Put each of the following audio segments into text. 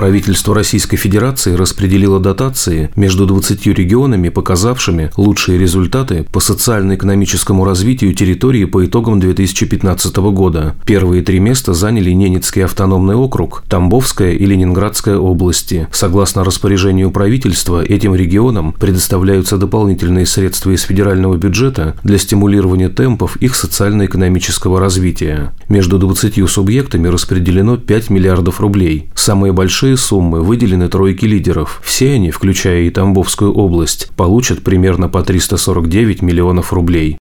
Правительство Российской Федерации распределило дотации между 20 регионами, показавшими лучшие результаты по социально-экономическому развитию территории по итогам 2015 года. Первые три места заняли Ненецкий автономный округ, Тамбовская и Ленинградская области. Согласно распоряжению правительства, этим регионам предоставляются дополнительные средства из федерального бюджета для стимулирования темпов их социально-экономического развития. Между 20 субъектами распределено 5 миллиардов рублей. Самые большие Большие суммы выделены тройке лидеров. Все они, включая и Тамбовскую область, получат примерно по 349 миллионов рублей.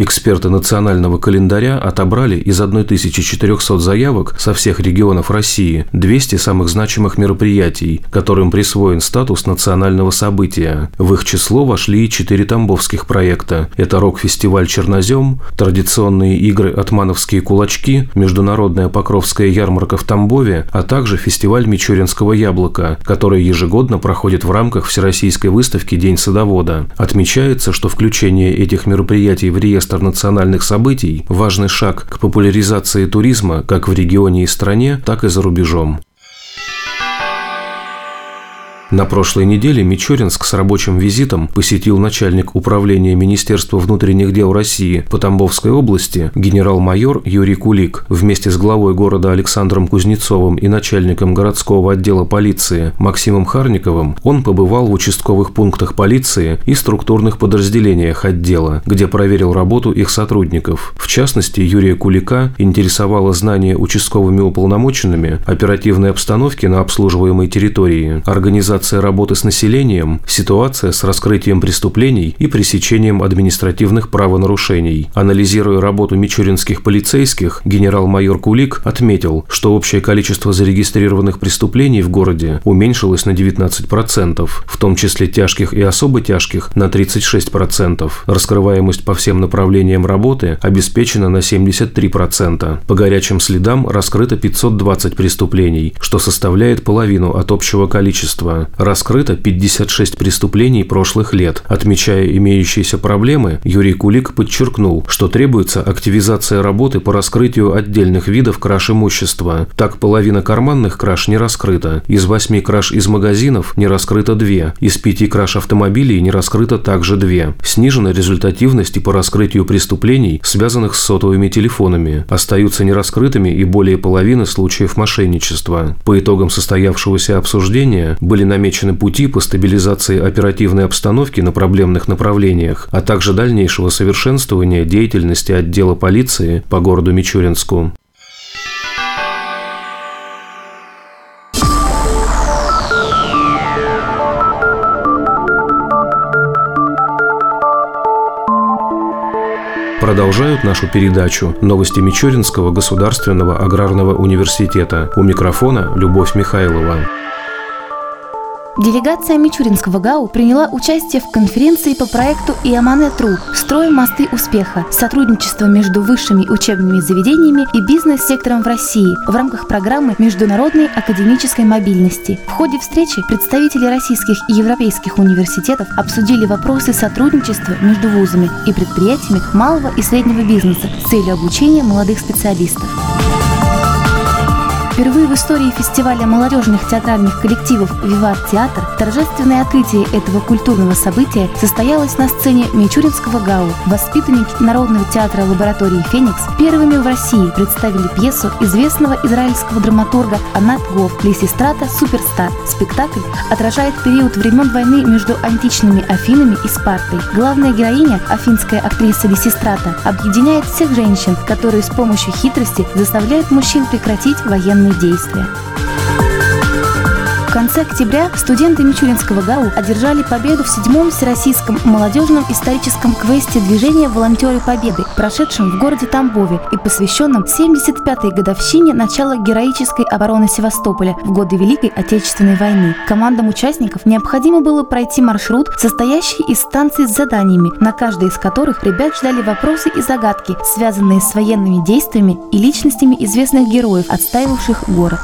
Эксперты национального календаря отобрали из 1400 заявок со всех регионов России 200 самых значимых мероприятий, которым присвоен статус национального события. В их число вошли и четыре тамбовских проекта. Это рок-фестиваль «Чернозем», традиционные игры «Атмановские кулачки», международная покровская ярмарка в Тамбове, а также фестиваль Мичуринского яблока, который ежегодно проходит в рамках Всероссийской выставки «День садовода». Отмечается, что включение этих мероприятий в реестр реестр национальных событий – важный шаг к популяризации туризма как в регионе и стране, так и за рубежом. На прошлой неделе Мичуринск с рабочим визитом посетил начальник управления Министерства внутренних дел России по Тамбовской области генерал-майор Юрий Кулик. Вместе с главой города Александром Кузнецовым и начальником городского отдела полиции Максимом Харниковым он побывал в участковых пунктах полиции и структурных подразделениях отдела, где проверил работу их сотрудников. В частности, Юрия Кулика интересовало знание участковыми уполномоченными оперативной обстановки на обслуживаемой территории, организация организация работы с населением, ситуация с раскрытием преступлений и пресечением административных правонарушений. Анализируя работу мичуринских полицейских, генерал-майор Кулик отметил, что общее количество зарегистрированных преступлений в городе уменьшилось на 19%, в том числе тяжких и особо тяжких на 36%. Раскрываемость по всем направлениям работы обеспечена на 73%. По горячим следам раскрыто 520 преступлений, что составляет половину от общего количества раскрыто 56 преступлений прошлых лет. Отмечая имеющиеся проблемы, Юрий Кулик подчеркнул, что требуется активизация работы по раскрытию отдельных видов краж имущества. Так, половина карманных краж не раскрыта. Из восьми краж из магазинов не раскрыто две. Из пяти краж автомобилей не раскрыто также две. Снижена результативность и по раскрытию преступлений, связанных с сотовыми телефонами. Остаются нераскрытыми и более половины случаев мошенничества. По итогам состоявшегося обсуждения были намечены пути по стабилизации оперативной обстановки на проблемных направлениях, а также дальнейшего совершенствования деятельности отдела полиции по городу Мичуринску. Продолжают нашу передачу новости Мичуринского государственного аграрного университета. У микрофона Любовь Михайлова. Делегация Мичуринского ГАУ приняла участие в конференции по проекту ИАМАНЕ-ТРУ «Строим мосты успеха. Сотрудничество между высшими учебными заведениями и бизнес-сектором в России» в рамках программы международной академической мобильности. В ходе встречи представители российских и европейских университетов обсудили вопросы сотрудничества между вузами и предприятиями малого и среднего бизнеса с целью обучения молодых специалистов. Впервые в истории фестиваля молодежных театральных коллективов «Виват Театр» торжественное открытие этого культурного события состоялось на сцене Мичуринского ГАУ. Воспитанники Народного театра лаборатории «Феникс» первыми в России представили пьесу известного израильского драматурга Анат Гов «Лисистрата Суперстар». Спектакль отражает период времен войны между античными Афинами и Спартой. Главная героиня, афинская актриса Лисистрата, объединяет всех женщин, которые с помощью хитрости заставляют мужчин прекратить военные действия. В конце октября студенты Мичуринского ГАУ одержали победу в седьмом Всероссийском молодежном историческом квесте движения «Волонтеры Победы», прошедшем в городе Тамбове и посвященном 75-й годовщине начала героической обороны Севастополя в годы Великой Отечественной войны. Командам участников необходимо было пройти маршрут, состоящий из станций с заданиями, на каждой из которых ребят ждали вопросы и загадки, связанные с военными действиями и личностями известных героев, отстаивавших город.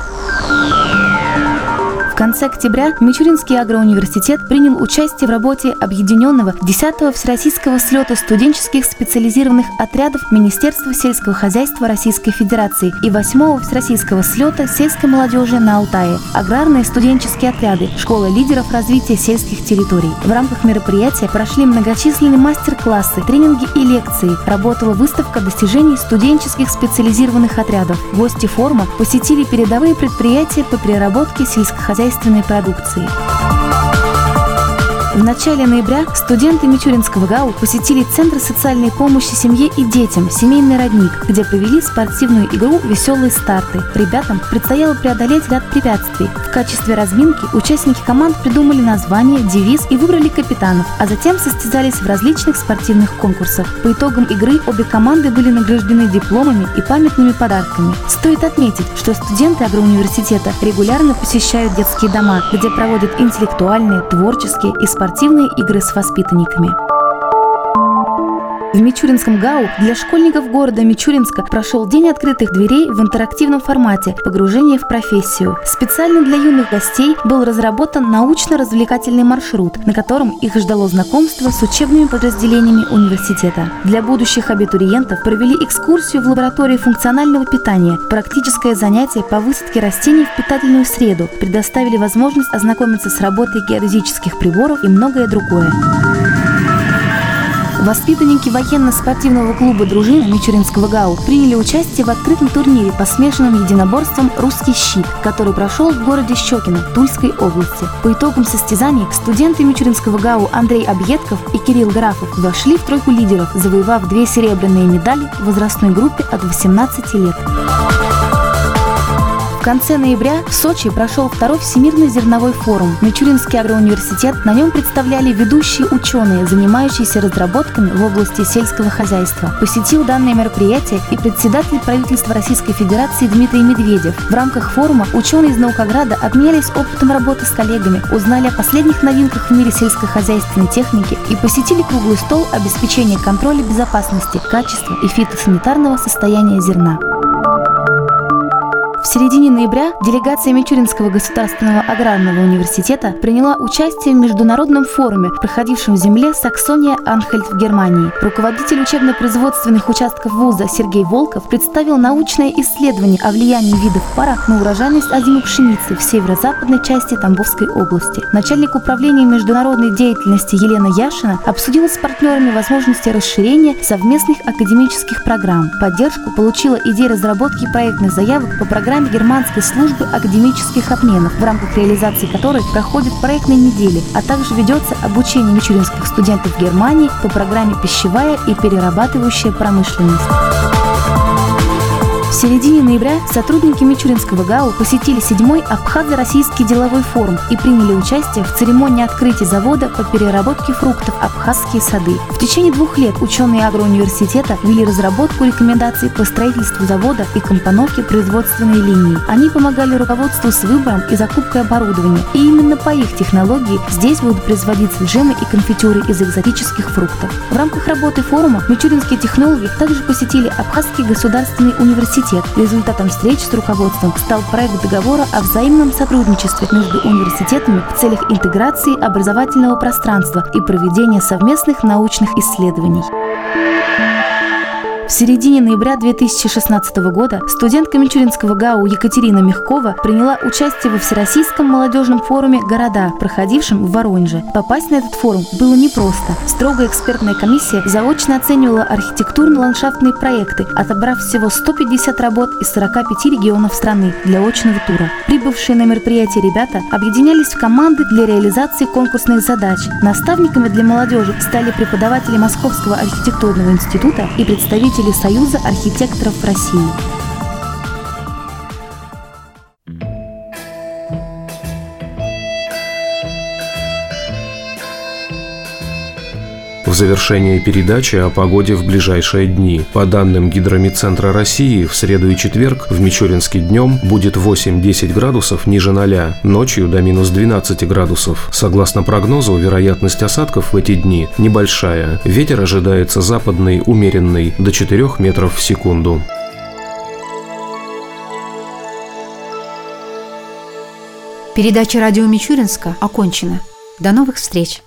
В конце октября Мичуринский агроуниверситет принял участие в работе объединенного 10-го Всероссийского слета студенческих специализированных отрядов Министерства сельского хозяйства Российской Федерации и 8-го Всероссийского слета сельской молодежи на Алтае, аграрные студенческие отряды, школа лидеров развития сельских территорий. В рамках мероприятия прошли многочисленные мастер-классы, тренинги и лекции. Работала выставка достижений студенческих специализированных отрядов. Гости форума посетили передовые предприятия по переработке сельскохозяйственной продукции. В начале ноября студенты Мичуринского ГАУ посетили Центр социальной помощи семье и детям «Семейный родник», где провели спортивную игру «Веселые старты». Ребятам предстояло преодолеть ряд препятствий. В качестве разминки участники команд придумали название, девиз и выбрали капитанов, а затем состязались в различных спортивных конкурсах. По итогам игры обе команды были награждены дипломами и памятными подарками. Стоит отметить, что студенты агроуниверситета регулярно посещают детские дома, где проводят интеллектуальные, творческие и спортивные спортивные игры с воспитанниками. В Мичуринском ГАУ для школьников города Мичуринска прошел День открытых дверей в интерактивном формате «Погружение в профессию». Специально для юных гостей был разработан научно-развлекательный маршрут, на котором их ждало знакомство с учебными подразделениями университета. Для будущих абитуриентов провели экскурсию в лаборатории функционального питания, практическое занятие по высадке растений в питательную среду, предоставили возможность ознакомиться с работой геодезических приборов и многое другое. Воспитанники военно-спортивного клуба дружины Мичуринского ГАУ приняли участие в открытом турнире по смешанным единоборствам «Русский щит», который прошел в городе Щекино Тульской области. По итогам состязаний студенты Мичуринского ГАУ Андрей Объедков и Кирилл Графов вошли в тройку лидеров, завоевав две серебряные медали в возрастной группе от 18 лет. Конце ноября в Сочи прошел второй Всемирный зерновой форум. Мичуринский агроуниверситет на нем представляли ведущие ученые, занимающиеся разработками в области сельского хозяйства. Посетил данное мероприятие и председатель правительства Российской Федерации Дмитрий Медведев. В рамках форума ученые из Наукограда обменялись опытом работы с коллегами, узнали о последних новинках в мире сельскохозяйственной техники и посетили круглый стол обеспечения контроля безопасности, качества и фитосанитарного состояния зерна. В середине ноября делегация Мичуринского государственного аграрного университета приняла участие в международном форуме, проходившем в земле Саксония-Анхельт в Германии. Руководитель учебно-производственных участков вуза Сергей Волков представил научное исследование о влиянии видов пара на урожайность озимой пшеницы в северо-западной части Тамбовской области. Начальник управления международной деятельности Елена Яшина обсудила с партнерами возможности расширения совместных академических программ. Поддержку получила идея разработки проектных заявок по программе программе германской службы академических обменов, в рамках реализации которой проходят проектные недели, а также ведется обучение мичуринских студентов Германии по программе «Пищевая и перерабатывающая промышленность». В середине ноября сотрудники Мичуринского ГАУ посетили седьмой Абхазо-Российский деловой форум и приняли участие в церемонии открытия завода по переработке фруктов «Абхазские сады». В течение двух лет ученые агроуниверситета вели разработку рекомендаций по строительству завода и компоновке производственной линии. Они помогали руководству с выбором и закупкой оборудования, и именно по их технологии здесь будут производиться джемы и конфитюры из экзотических фруктов. В рамках работы форума мичуринские технологи также посетили Абхазский государственный университет университет. Результатом встреч с руководством стал проект договора о взаимном сотрудничестве между университетами в целях интеграции образовательного пространства и проведения совместных научных исследований. В середине ноября 2016 года студентка Мичуринского ГАУ Екатерина Мягкова приняла участие во Всероссийском молодежном форуме «Города», проходившем в Воронеже. Попасть на этот форум было непросто. Строгая экспертная комиссия заочно оценивала архитектурно-ландшафтные проекты, отобрав всего 150 работ из 45 регионов страны для очного тура. Прибывшие на мероприятие ребята объединялись в команды для реализации конкурсных задач. Наставниками для молодежи стали преподаватели Московского архитектурного института и представители представители Союза архитекторов России. В завершение передачи о погоде в ближайшие дни. По данным Гидромедцентра России, в среду и четверг в Мичуринске днем будет 8-10 градусов ниже 0, ночью до минус 12 градусов. Согласно прогнозу, вероятность осадков в эти дни небольшая. Ветер ожидается западный, умеренный, до 4 метров в секунду. Передача радио Мичуринска окончена. До новых встреч!